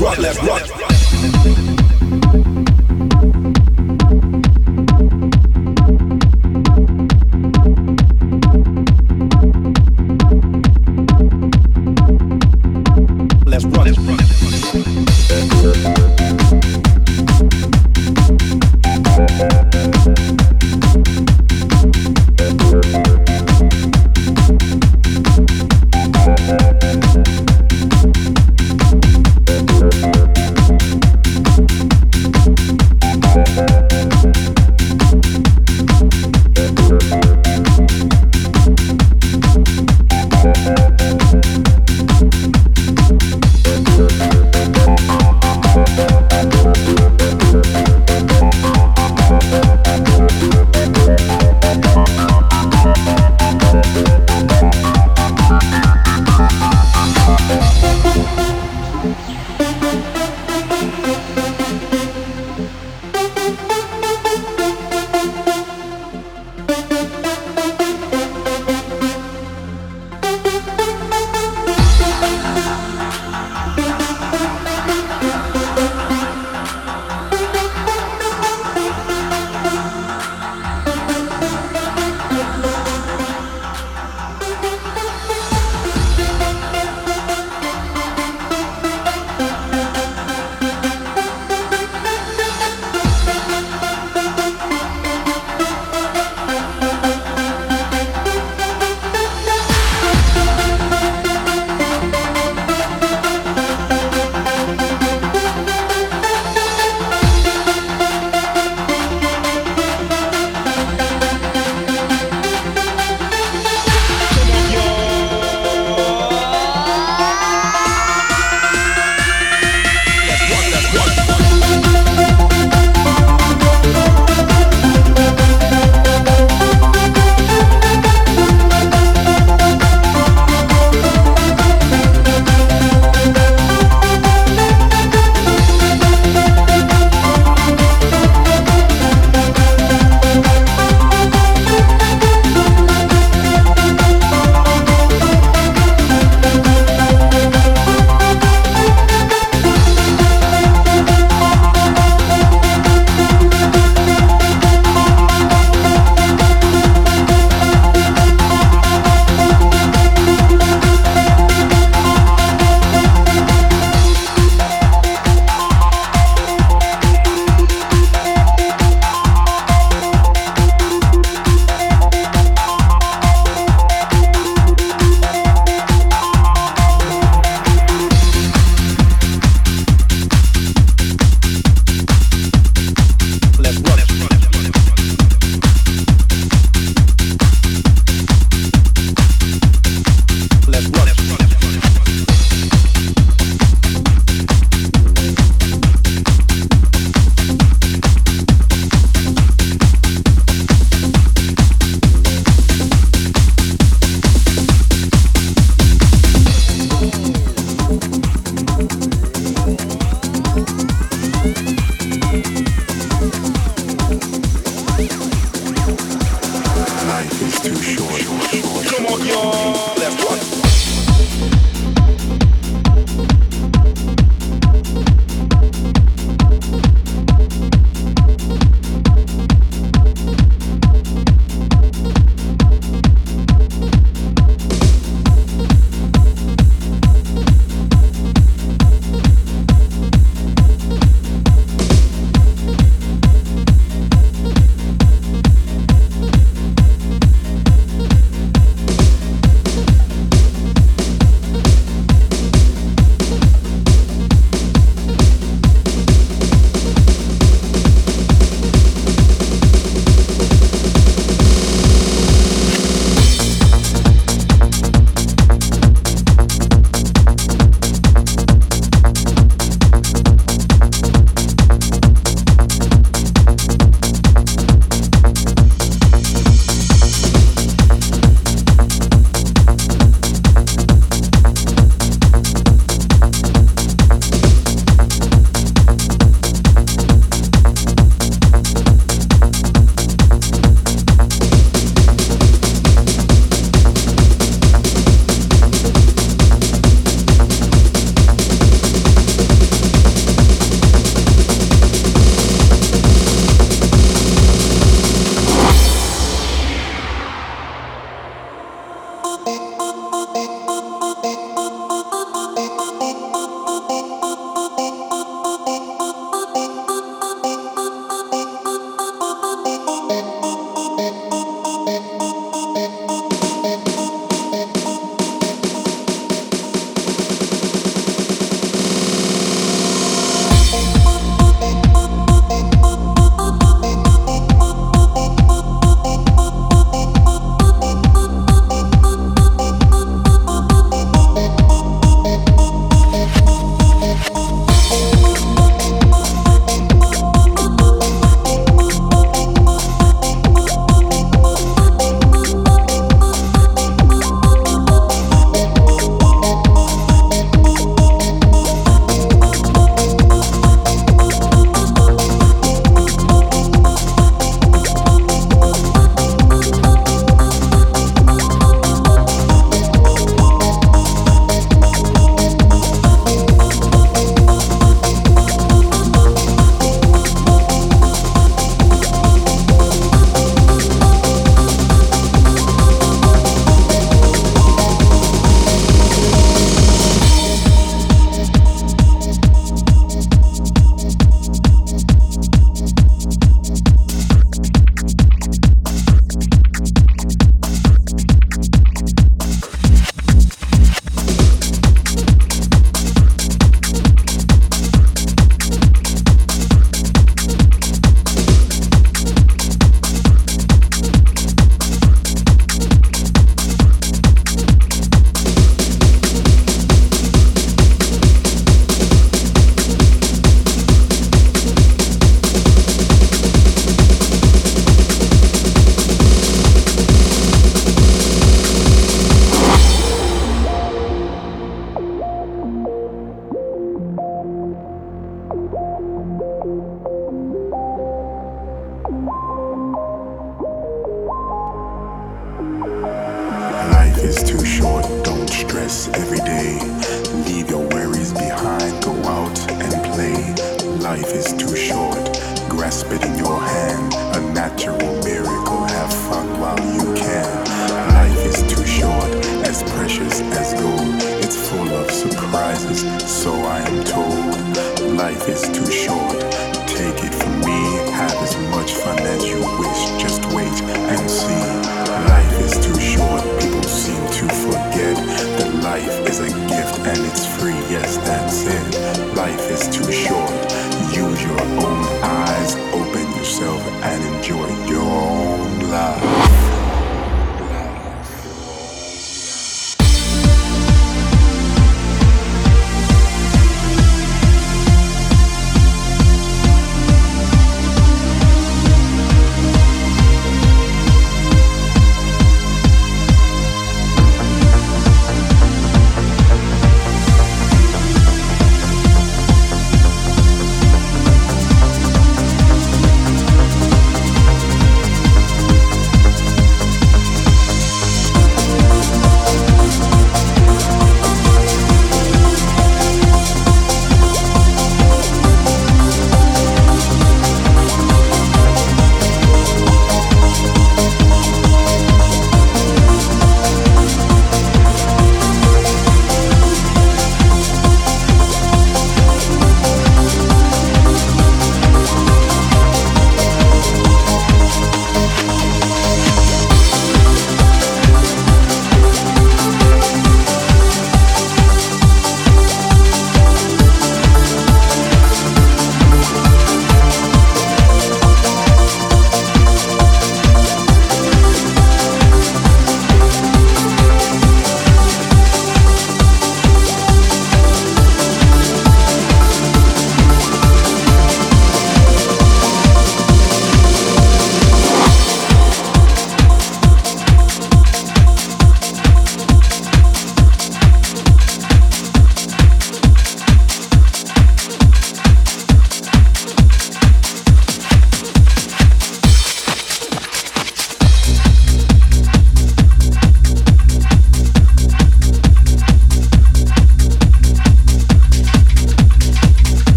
rock, let's rock.